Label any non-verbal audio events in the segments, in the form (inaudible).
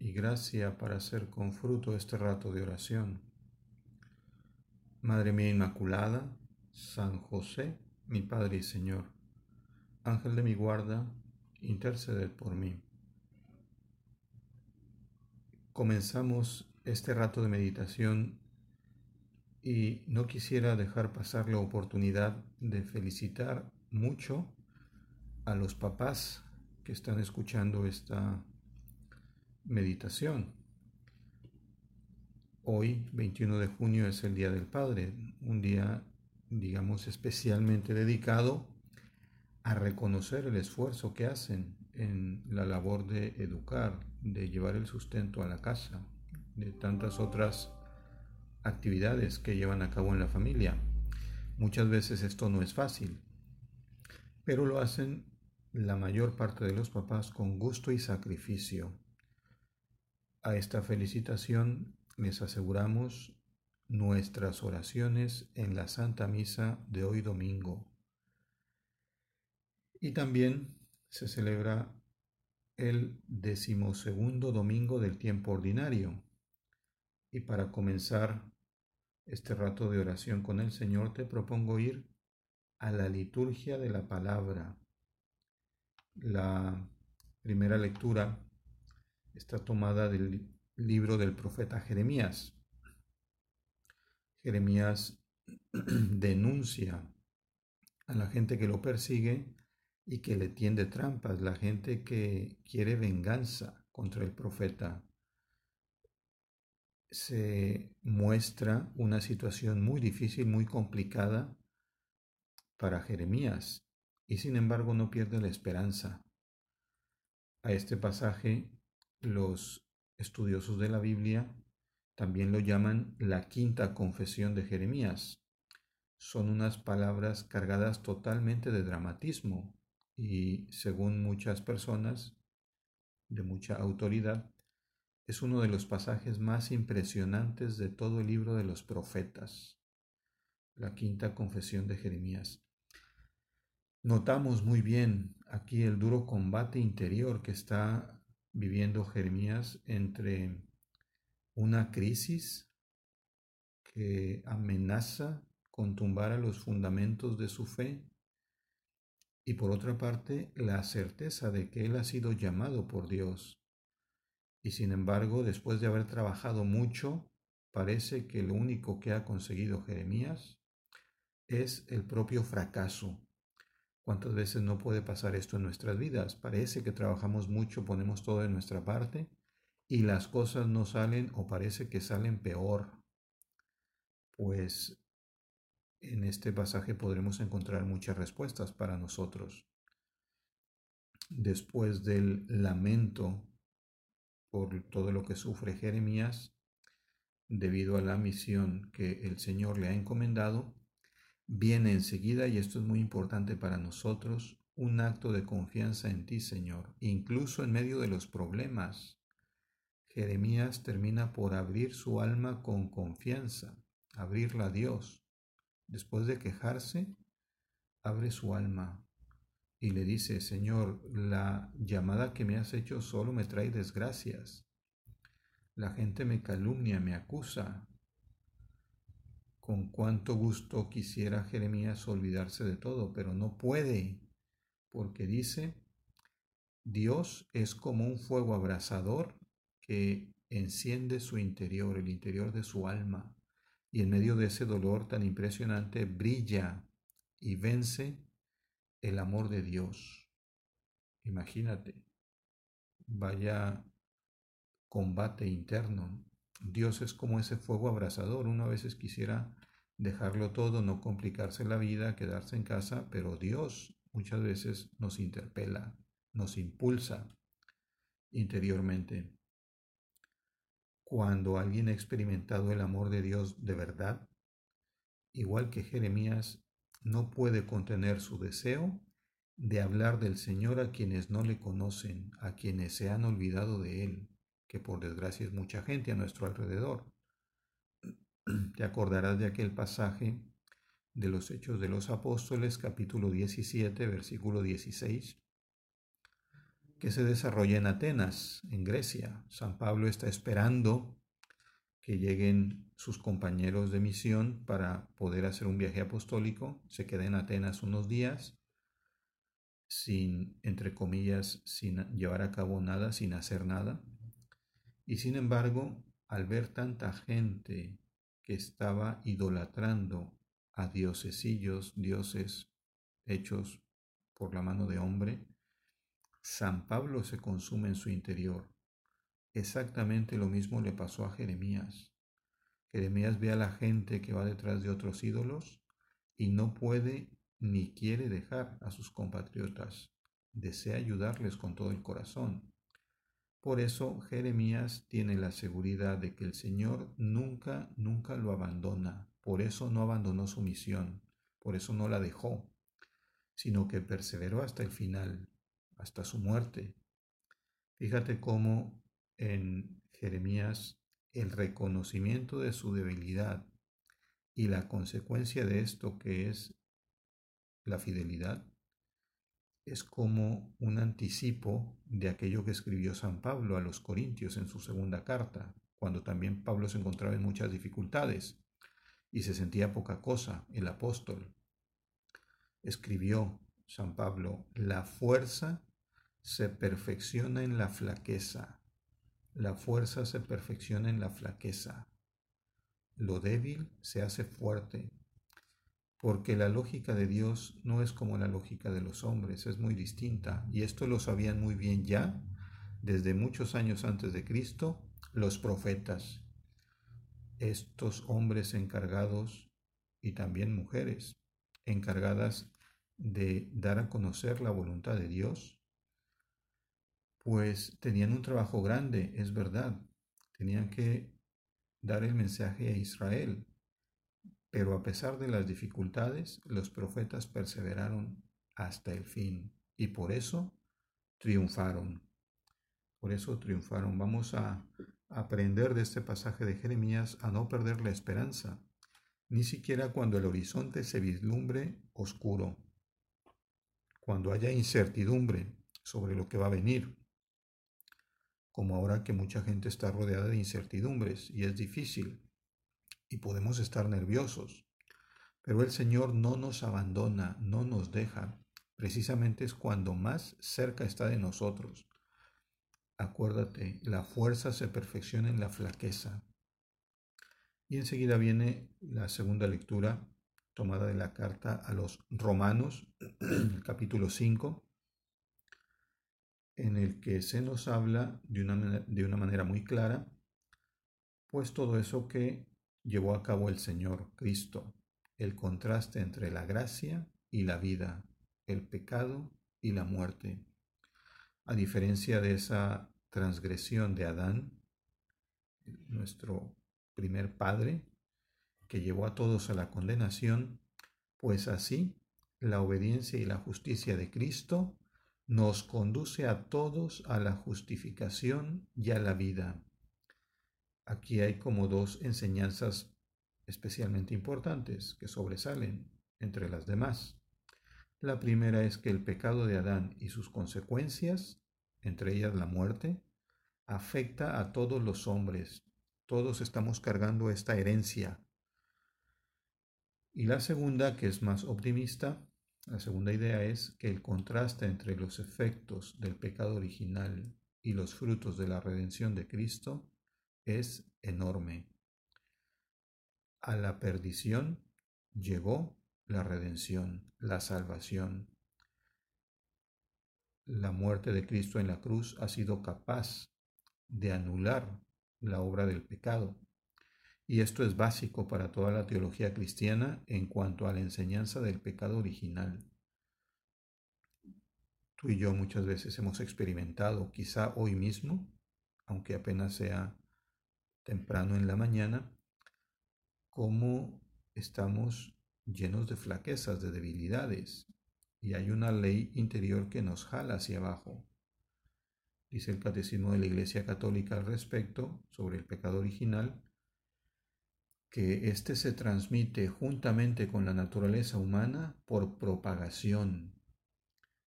y gracia para hacer con fruto este rato de oración. Madre mía Inmaculada, San José, mi Padre y Señor, Ángel de mi guarda, interceded por mí. Comenzamos este rato de meditación y no quisiera dejar pasar la oportunidad de felicitar mucho a los papás que están escuchando esta Meditación. Hoy, 21 de junio, es el Día del Padre, un día, digamos, especialmente dedicado a reconocer el esfuerzo que hacen en la labor de educar, de llevar el sustento a la casa, de tantas otras actividades que llevan a cabo en la familia. Muchas veces esto no es fácil, pero lo hacen la mayor parte de los papás con gusto y sacrificio a esta felicitación les aseguramos nuestras oraciones en la Santa Misa de hoy domingo. Y también se celebra el decimosegundo domingo del tiempo ordinario. Y para comenzar este rato de oración con el Señor, te propongo ir a la liturgia de la palabra. La primera lectura está tomada del libro del profeta Jeremías. Jeremías (clears throat) denuncia a la gente que lo persigue y que le tiende trampas, la gente que quiere venganza contra el profeta. Se muestra una situación muy difícil, muy complicada para Jeremías, y sin embargo no pierde la esperanza. A este pasaje los estudiosos de la Biblia también lo llaman la quinta confesión de Jeremías. Son unas palabras cargadas totalmente de dramatismo y, según muchas personas de mucha autoridad, es uno de los pasajes más impresionantes de todo el libro de los profetas, la quinta confesión de Jeremías. Notamos muy bien aquí el duro combate interior que está viviendo Jeremías entre una crisis que amenaza con tumbar a los fundamentos de su fe y por otra parte la certeza de que él ha sido llamado por Dios. Y sin embargo, después de haber trabajado mucho, parece que lo único que ha conseguido Jeremías es el propio fracaso ¿Cuántas veces no puede pasar esto en nuestras vidas? Parece que trabajamos mucho, ponemos todo de nuestra parte y las cosas no salen o parece que salen peor. Pues en este pasaje podremos encontrar muchas respuestas para nosotros. Después del lamento por todo lo que sufre Jeremías, debido a la misión que el Señor le ha encomendado, Viene enseguida, y esto es muy importante para nosotros, un acto de confianza en ti, Señor, incluso en medio de los problemas. Jeremías termina por abrir su alma con confianza, abrirla a Dios. Después de quejarse, abre su alma y le dice, Señor, la llamada que me has hecho solo me trae desgracias. La gente me calumnia, me acusa, con cuánto gusto quisiera Jeremías olvidarse de todo, pero no puede, porque dice, Dios es como un fuego abrasador que enciende su interior, el interior de su alma, y en medio de ese dolor tan impresionante brilla y vence el amor de Dios. Imagínate, vaya combate interno. Dios es como ese fuego abrasador. Uno a veces quisiera dejarlo todo, no complicarse la vida, quedarse en casa, pero Dios muchas veces nos interpela, nos impulsa interiormente. cuando alguien ha experimentado el amor de Dios de verdad, igual que Jeremías, no puede contener su deseo de hablar del Señor a quienes no le conocen, a quienes se han olvidado de Él, que por desgracia es mucha gente a nuestro alrededor. Te acordarás de aquel pasaje de los Hechos de los Apóstoles, capítulo 17, versículo 16, que se desarrolla en Atenas, en Grecia. San Pablo está esperando que lleguen sus compañeros de misión para poder hacer un viaje apostólico. Se queda en Atenas unos días sin, entre comillas, sin llevar a cabo nada, sin hacer nada. Y sin embargo, al ver tanta gente que estaba idolatrando a diosesillos, dioses hechos por la mano de hombre, San Pablo se consume en su interior. Exactamente lo mismo le pasó a Jeremías. Jeremías ve a la gente que va detrás de otros ídolos y no puede ni quiere dejar a sus compatriotas. Desea ayudarles con todo el corazón. Por eso Jeremías tiene la seguridad de que el Señor nunca, nunca lo abandona. Por eso no abandonó su misión. Por eso no la dejó, sino que perseveró hasta el final hasta su muerte. Fíjate cómo en Jeremías el reconocimiento de su debilidad y la consecuencia de esto que es la fidelidad es como un anticipo de aquello que escribió San Pablo a los Corintios en su segunda carta, cuando también Pablo se encontraba en muchas dificultades y se sentía poca cosa, el apóstol. Escribió San Pablo, la fuerza se perfecciona en la flaqueza. La fuerza se perfecciona en la flaqueza. Lo débil se hace fuerte. Porque la lógica de Dios no es como la lógica de los hombres, es muy distinta. Y esto lo sabían muy bien ya, desde muchos años antes de Cristo, los profetas. Estos hombres encargados, y también mujeres, encargadas de dar a conocer la voluntad de Dios, pues tenían un trabajo grande, es verdad. Tenían que dar el mensaje a Israel. Pero a pesar de las dificultades, los profetas perseveraron hasta el fin y por eso triunfaron. Por eso triunfaron. Vamos a aprender de este pasaje de Jeremías a no perder la esperanza, ni siquiera cuando el horizonte se vislumbre oscuro, cuando haya incertidumbre sobre lo que va a venir, como ahora que mucha gente está rodeada de incertidumbres y es difícil y podemos estar nerviosos. Pero el Señor no nos abandona, no nos deja. Precisamente es cuando más cerca está de nosotros. Acuérdate, la fuerza se perfecciona en la flaqueza. Y enseguida viene la segunda lectura tomada de la carta a los Romanos, (clears throat) capítulo 5, en el que se nos habla de una, de una manera muy clara, pues todo eso que llevó a cabo el Señor Cristo, el contraste entre la gracia y la vida, el pecado y la muerte. A diferencia de esa transgresión de Adán, nuestro primer padre, que llevó a todos a la condenación, pues así la obediencia y la justicia de Cristo nos conduce a todos a la justificación y a la vida. Aquí hay como dos enseñanzas especialmente importantes que sobresalen entre las demás. La primera es que el pecado de Adán y sus consecuencias, entre ellas la muerte, afecta a todos los hombres. Todos estamos cargando esta herencia. Y la segunda, que es más optimista, la segunda idea es que el contraste entre los efectos del pecado original y los frutos de la redención de Cristo es enorme. A la perdición llegó la redención, la salvación. La muerte de Cristo en la cruz ha sido capaz de anular la obra del pecado y esto es básico para toda la teología cristiana en cuanto a la enseñanza del pecado original. Tú y yo muchas veces hemos experimentado, quizá hoy mismo, aunque apenas sea temprano en la mañana, cómo estamos llenos de flaquezas, de debilidades, y hay una ley interior que nos jala hacia abajo. Dice el Catecismo de la Iglesia Católica al respecto, sobre el pecado original, que éste se transmite juntamente con la naturaleza humana por propagación,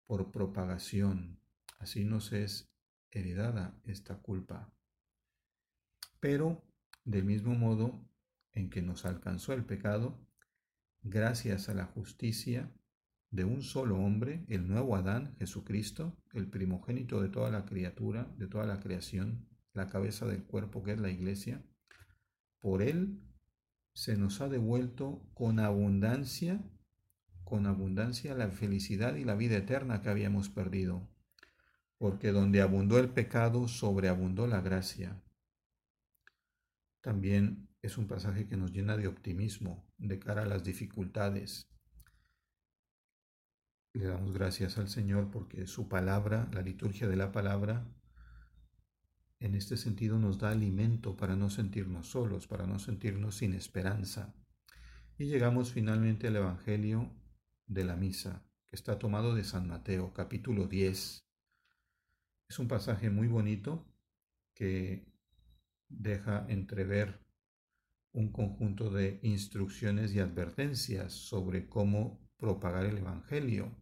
por propagación. Así nos es heredada esta culpa. Pero, del mismo modo en que nos alcanzó el pecado, gracias a la justicia de un solo hombre, el nuevo Adán, Jesucristo, el primogénito de toda la criatura, de toda la creación, la cabeza del cuerpo que es la iglesia, por él se nos ha devuelto con abundancia, con abundancia la felicidad y la vida eterna que habíamos perdido, porque donde abundó el pecado, sobreabundó la gracia. También es un pasaje que nos llena de optimismo de cara a las dificultades. Le damos gracias al Señor porque su palabra, la liturgia de la palabra, en este sentido nos da alimento para no sentirnos solos, para no sentirnos sin esperanza. Y llegamos finalmente al Evangelio de la Misa, que está tomado de San Mateo, capítulo 10. Es un pasaje muy bonito que deja entrever un conjunto de instrucciones y advertencias sobre cómo propagar el Evangelio.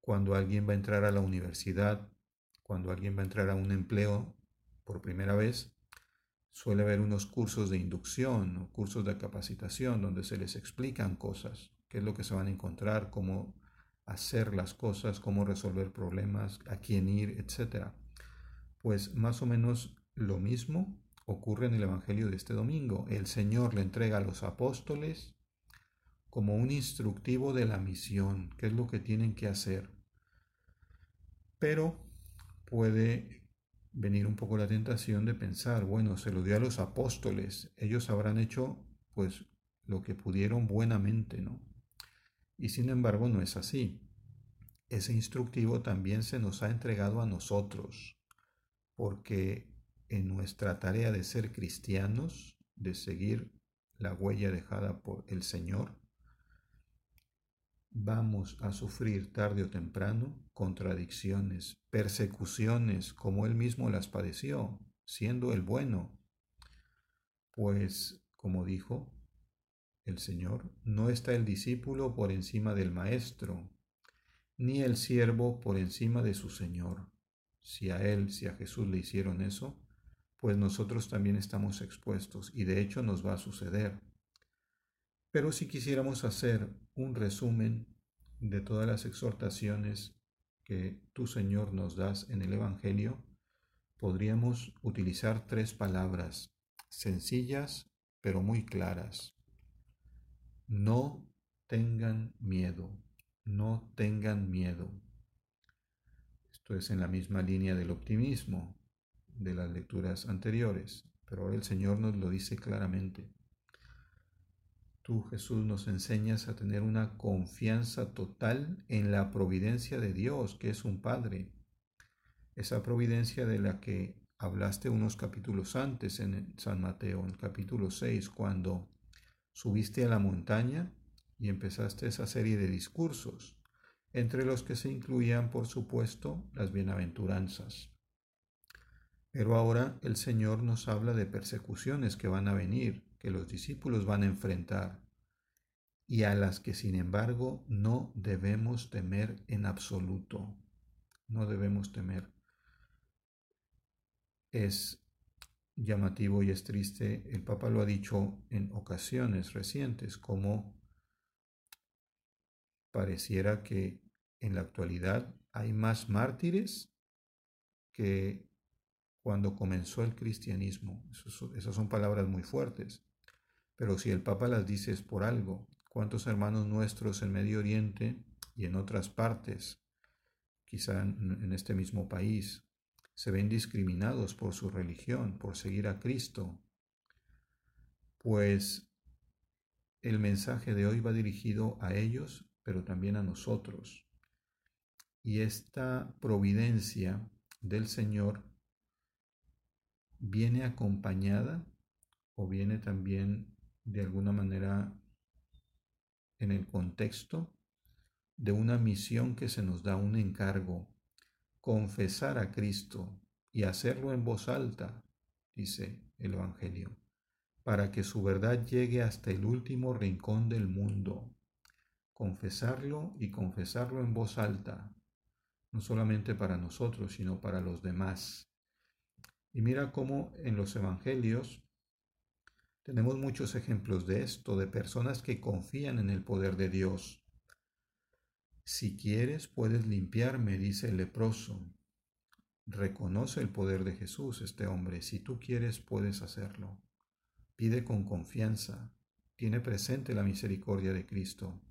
Cuando alguien va a entrar a la universidad, cuando alguien va a entrar a un empleo, por primera vez, suele haber unos cursos de inducción o cursos de capacitación donde se les explican cosas, qué es lo que se van a encontrar, cómo hacer las cosas, cómo resolver problemas, a quién ir, etc. Pues más o menos lo mismo ocurre en el Evangelio de este domingo. El Señor le entrega a los apóstoles como un instructivo de la misión, qué es lo que tienen que hacer. Pero puede venir un poco la tentación de pensar, bueno, se lo dio a los apóstoles, ellos habrán hecho pues lo que pudieron buenamente, ¿no? Y sin embargo no es así. Ese instructivo también se nos ha entregado a nosotros, porque en nuestra tarea de ser cristianos, de seguir la huella dejada por el Señor, vamos a sufrir tarde o temprano contradicciones, persecuciones, como él mismo las padeció, siendo el bueno. Pues, como dijo el Señor, no está el discípulo por encima del maestro, ni el siervo por encima de su Señor. Si a él, si a Jesús le hicieron eso, pues nosotros también estamos expuestos y de hecho nos va a suceder. Pero si quisiéramos hacer un resumen de todas las exhortaciones que tú, Señor, nos das en el Evangelio, podríamos utilizar tres palabras sencillas pero muy claras. No tengan miedo, no tengan miedo. Esto es en la misma línea del optimismo de las lecturas anteriores, pero ahora el Señor nos lo dice claramente. Tú, Jesús, nos enseñas a tener una confianza total en la providencia de Dios, que es un Padre. Esa providencia de la que hablaste unos capítulos antes en San Mateo, en el capítulo 6, cuando subiste a la montaña y empezaste esa serie de discursos, entre los que se incluían, por supuesto, las bienaventuranzas. Pero ahora el Señor nos habla de persecuciones que van a venir, que los discípulos van a enfrentar y a las que sin embargo no debemos temer en absoluto. No debemos temer. Es llamativo y es triste, el Papa lo ha dicho en ocasiones recientes, como pareciera que en la actualidad hay más mártires que cuando comenzó el cristianismo. esas son palabras muy fuertes. Pero si el Papa las dice es por algo. ¿Cuántos hermanos nuestros en Medio Oriente y en otras partes, quizá en este mismo país, se ven discriminados por su religión, por seguir a Cristo? Pues el mensaje de hoy va dirigido a ellos, pero también a nosotros. Y esta providencia del Señor viene acompañada o viene también de alguna manera en el contexto de una misión que se nos da un encargo, confesar a Cristo y hacerlo en voz alta, dice el Evangelio, para que su verdad llegue hasta el último rincón del mundo. Confesarlo y confesarlo en voz alta, no solamente para nosotros, sino para los demás. Y mira cómo en los Evangelios tenemos muchos ejemplos de esto, de personas que confían en el poder de Dios. Si quieres, puedes limpiarme, dice el leproso. Reconoce el poder de Jesús este hombre. Si tú quieres, puedes hacerlo. Pide con confianza. Tiene presente la misericordia de Cristo.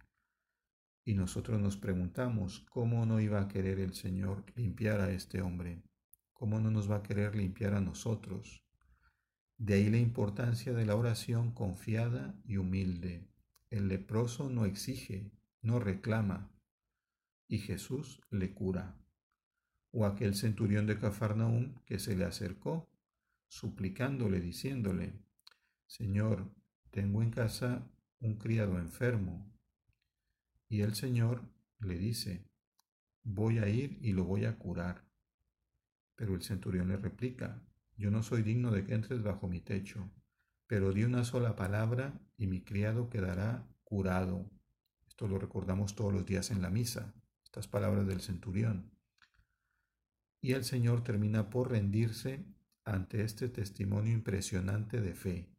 Y nosotros nos preguntamos, ¿cómo no iba a querer el Señor limpiar a este hombre? ¿Cómo no nos va a querer limpiar a nosotros? De ahí la importancia de la oración confiada y humilde. El leproso no exige, no reclama, y Jesús le cura. O aquel centurión de Cafarnaúm que se le acercó, suplicándole, diciéndole, Señor, tengo en casa un criado enfermo. Y el Señor le dice, voy a ir y lo voy a curar. Pero el centurión le replica, yo no soy digno de que entres bajo mi techo, pero di una sola palabra y mi criado quedará curado. Esto lo recordamos todos los días en la misa, estas palabras del centurión. Y el Señor termina por rendirse ante este testimonio impresionante de fe.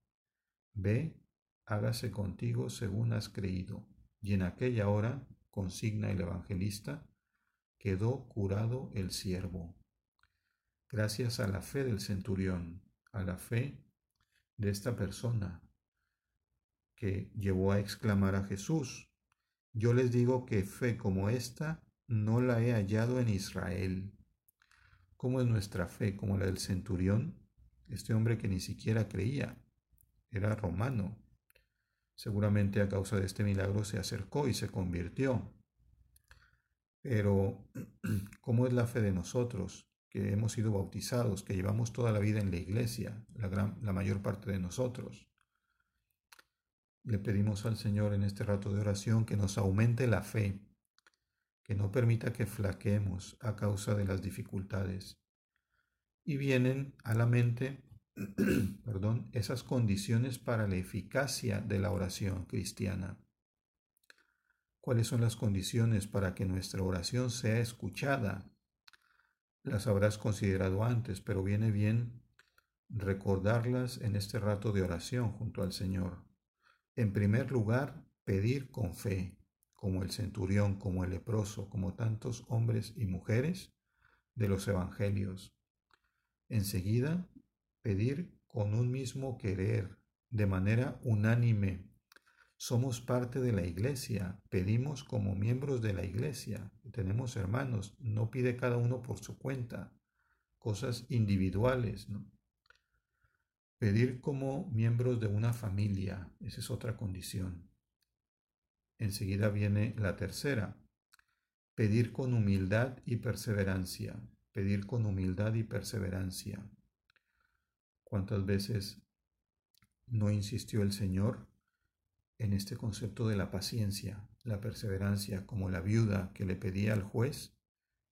Ve, hágase contigo según has creído. Y en aquella hora, consigna el evangelista, quedó curado el siervo gracias a la fe del centurión, a la fe de esta persona que llevó a exclamar a Jesús, yo les digo que fe como esta no la he hallado en Israel. ¿Cómo es nuestra fe como la del centurión? Este hombre que ni siquiera creía, era romano. Seguramente a causa de este milagro se acercó y se convirtió. Pero, (clears throat) ¿cómo es la fe de nosotros? Que hemos sido bautizados, que llevamos toda la vida en la iglesia, la, gran, la mayor parte de nosotros. Le pedimos al Señor en este rato de oración que nos aumente la fe, que no permita que flaquemos a causa de las dificultades. Y vienen a la mente, (clears throat) perdón, esas condiciones para la eficacia de la oración cristiana. ¿Cuáles son las condiciones para que nuestra oración sea escuchada las habrás considerado antes, pero viene bien recordarlas en este rato de oración junto al Señor. En primer lugar, pedir con fe, como el centurión, como el leproso, como tantos hombres y mujeres de los evangelios. Enseguida, pedir con un mismo querer, de manera unánime, somos parte de la iglesia, pedimos como miembros de la iglesia, tenemos hermanos, no pide cada uno por su cuenta, cosas individuales. Pedir como miembros de una familia, esa es otra condición. Enseguida viene la tercera, pedir con humildad y perseverancia, pedir con humildad y perseverancia. ¿Cuántas veces no insistió el Señor en este concepto de la paciencia, la perseverancia, como la viuda que le pedía al juez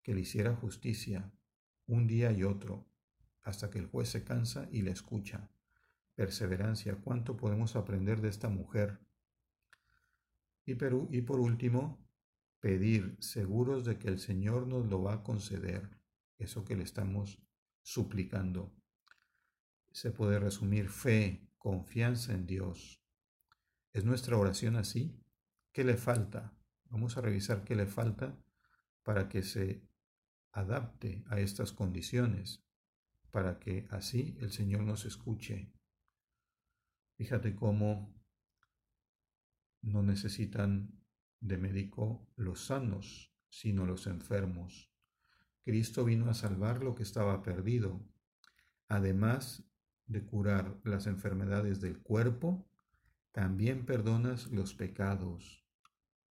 que le hiciera justicia un día y otro, hasta que el juez se cansa y le escucha. Perseverancia, ¿cuánto podemos aprender de esta mujer? Y, y por último, pedir, seguros de que el Señor nos lo va a conceder, eso que le estamos suplicando. Se puede resumir fe, confianza en Dios, ¿Es nuestra oración así? ¿Qué le falta? Vamos a revisar qué le falta para que se adapte a estas condiciones, para que así el Señor nos escuche. Fíjate cómo no necesitan de médico los sanos, sino los enfermos. Cristo vino a salvar lo que estaba perdido, además de curar las enfermedades del cuerpo, también perdonas los pecados.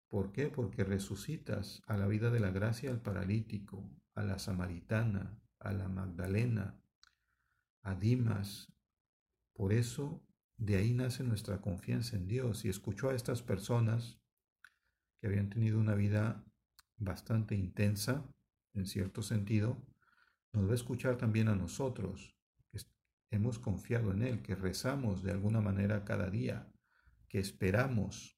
¿Por qué? Porque resucitas a la vida de la gracia al paralítico, a la samaritana, a la Magdalena, a Dimas. Por eso, de ahí nace nuestra confianza en Dios. Y escuchó a estas personas que habían tenido una vida bastante intensa, en cierto sentido, nos va a escuchar también a nosotros, que hemos confiado en Él, que rezamos de alguna manera cada día, que esperamos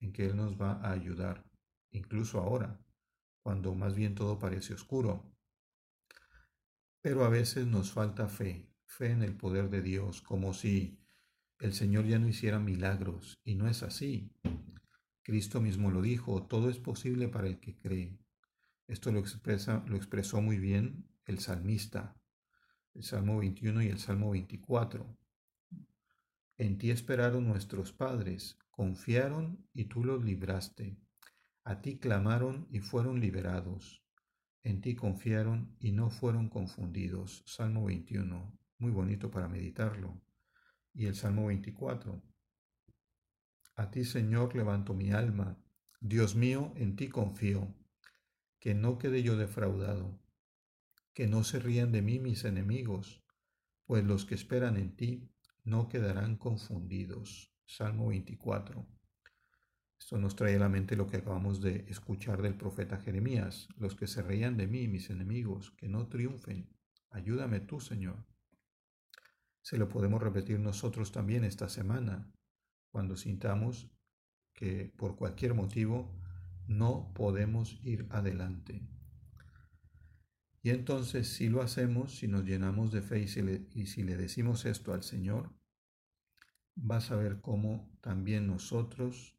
en que Él nos va a ayudar, incluso ahora, cuando más bien todo parece oscuro. Pero a veces nos falta fe, fe en el poder de Dios, como si el Señor ya no hiciera milagros, y no es así. Cristo mismo lo dijo, todo es posible para el que cree. Esto lo, expresa, lo expresó muy bien el salmista, el Salmo 21 y el Salmo 24. En ti esperaron nuestros padres, confiaron y tú los libraste. A ti clamaron y fueron liberados. En ti confiaron y no fueron confundidos. Salmo 21, muy bonito para meditarlo. Y el Salmo 24. A ti, Señor, levanto mi alma. Dios mío, en ti confío. Que no quede yo defraudado. Que no se rían de mí mis enemigos, pues los que esperan en ti no quedarán confundidos. Salmo 24. Esto nos trae a la mente lo que acabamos de escuchar del profeta Jeremías. Los que se reían de mí, mis enemigos, que no triunfen. Ayúdame tú, Señor. Se lo podemos repetir nosotros también esta semana cuando sintamos que por cualquier motivo no podemos ir adelante. Y entonces si lo hacemos, si nos llenamos de fe y si, le, y si le decimos esto al Señor, vas a ver cómo también nosotros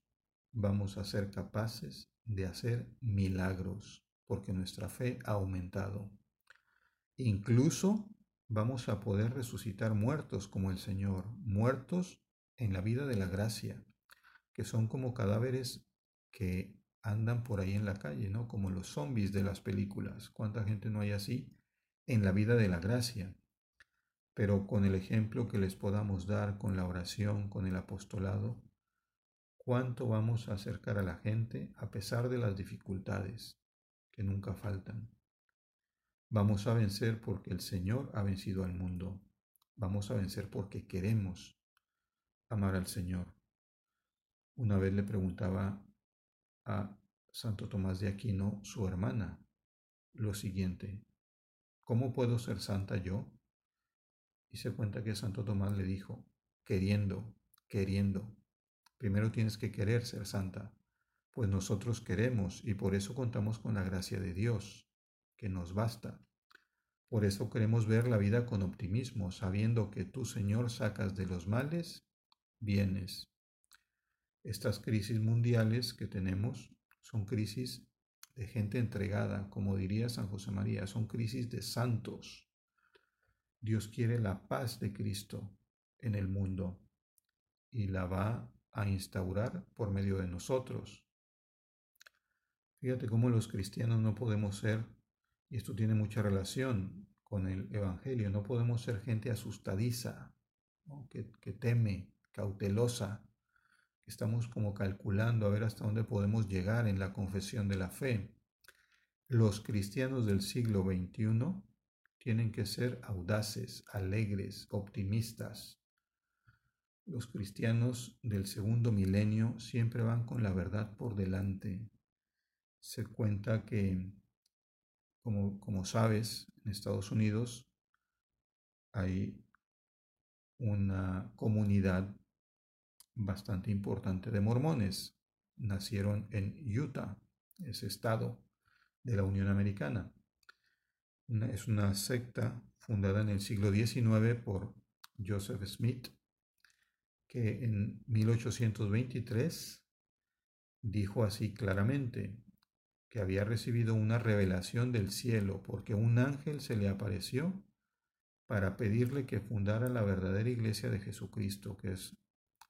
vamos a ser capaces de hacer milagros, porque nuestra fe ha aumentado. Incluso vamos a poder resucitar muertos como el Señor, muertos en la vida de la gracia, que son como cadáveres que andan por ahí en la calle, ¿no? Como los zombies de las películas. ¿Cuánta gente no hay así en la vida de la gracia? Pero con el ejemplo que les podamos dar, con la oración, con el apostolado, ¿cuánto vamos a acercar a la gente a pesar de las dificultades que nunca faltan? Vamos a vencer porque el Señor ha vencido al mundo. Vamos a vencer porque queremos amar al Señor. Una vez le preguntaba a Santo Tomás de Aquino, su hermana, lo siguiente, ¿cómo puedo ser santa yo? Y se cuenta que Santo Tomás le dijo, queriendo, queriendo. Primero tienes que querer ser santa, pues nosotros queremos y por eso contamos con la gracia de Dios, que nos basta. Por eso queremos ver la vida con optimismo, sabiendo que tú, Señor, sacas de los males bienes. Estas crisis mundiales que tenemos son crisis de gente entregada, como diría San José María, son crisis de santos. Dios quiere la paz de Cristo en el mundo y la va a instaurar por medio de nosotros. Fíjate cómo los cristianos no podemos ser, y esto tiene mucha relación con el Evangelio, no podemos ser gente asustadiza, que, que teme, cautelosa, estamos como calculando a ver hasta dónde podemos llegar en la confesión de la fe. Los cristianos del siglo XXI tienen que ser audaces, alegres, optimistas. Los cristianos del segundo milenio siempre van con la verdad por delante. Se cuenta que, como, sabes, en Estados Unidos hay una comunidad bastante importante de mormones. Nacieron en Utah, ese estado de la Unión Americana. Es una secta fundada en el siglo XIX por Joseph Smith, que en 1823 dijo así claramente que había recibido una revelación del cielo porque un ángel se le apareció para pedirle que fundara la verdadera iglesia de Jesucristo, que es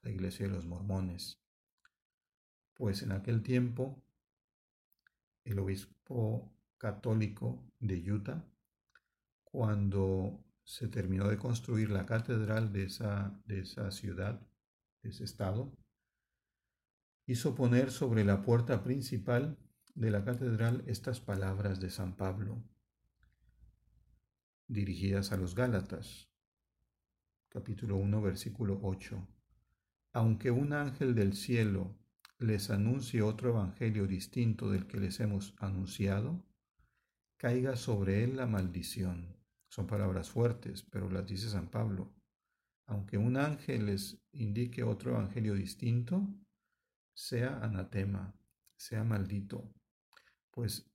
la iglesia de los mormones. Pues en aquel tiempo, el obispo católico de Utah, cuando se terminó de construir la catedral de esa, de esa ciudad, de ese estado, hizo poner sobre la puerta principal de la catedral estas palabras de San Pablo, dirigidas a los Gálatas. capítulo 1, versículo 8. Aunque un ángel del cielo les anuncie otro evangelio distinto del que les hemos anunciado, caiga sobre él la maldición. Son palabras fuertes, pero las dice San Pablo. Aunque un ángel les indique otro evangelio distinto, sea anatema, sea maldito. Pues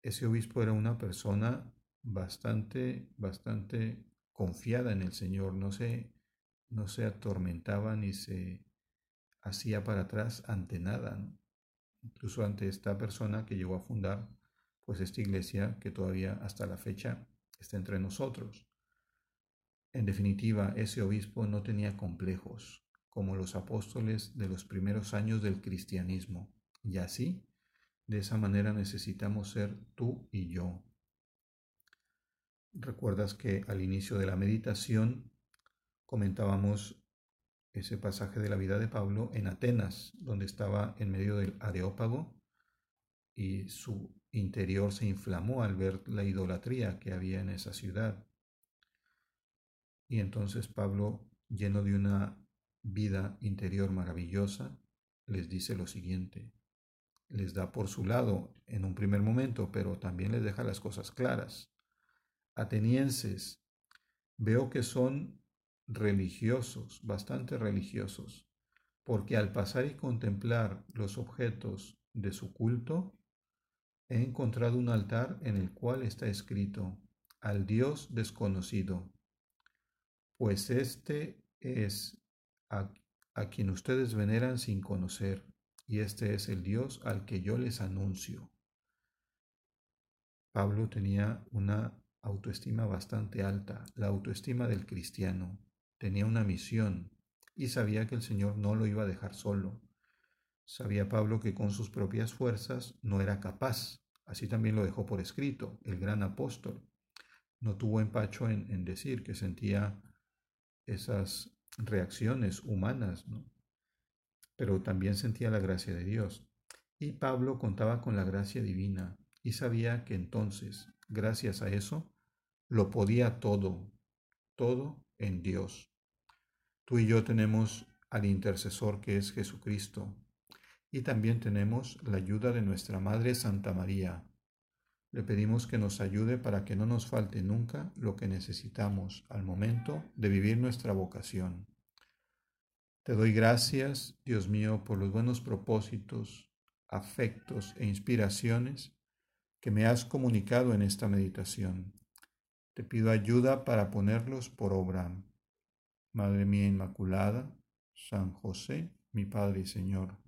ese obispo era una persona bastante, bastante confiada en el Señor, no se, no se atormentaba ni se hacía para atrás ante nada, incluso ante esta persona que llegó a fundar pues esta iglesia que todavía hasta la fecha está entre nosotros. En definitiva, ese obispo no tenía complejos, como los apóstoles de los primeros años del cristianismo. Y así, de esa manera necesitamos ser tú y yo. Recuerdas que al inicio de la meditación comentábamos ese pasaje de la vida de Pablo en Atenas, donde estaba en medio del Areópago y su interior se inflamó al ver la idolatría que había en esa ciudad. Y entonces Pablo, lleno de una vida interior maravillosa, les dice lo siguiente. Les da por su lado en un primer momento, pero también les deja las cosas claras. Atenienses, veo que son religiosos, bastante religiosos, porque al pasar y contemplar los objetos de su culto, he encontrado un altar en el cual está escrito, al Dios desconocido, pues este es a, quien ustedes veneran sin conocer, y este es el Dios al que yo les anuncio. Pablo tenía una autoestima bastante alta, la autoestima del cristiano. Tenía una misión y sabía que el Señor no lo iba a dejar solo. Sabía Pablo que con sus propias fuerzas no era capaz. Así también lo dejó por escrito el gran apóstol. No tuvo empacho en, decir que sentía esas reacciones humanas, ¿no? pero también sentía la gracia de Dios. Y Pablo contaba con la gracia divina y sabía que entonces, gracias a eso, lo podía todo, todo en Dios. Tú y yo tenemos al intercesor que es Jesucristo, y también tenemos la ayuda de nuestra Madre Santa María. Le pedimos que nos ayude para que no nos falte nunca lo que necesitamos al momento de vivir nuestra vocación. Te doy gracias, Dios mío, por los buenos propósitos, afectos e inspiraciones que me has comunicado en esta meditación. Te pido ayuda para ponerlos por obra. Madre mía Inmaculada, San José, mi Padre y Señor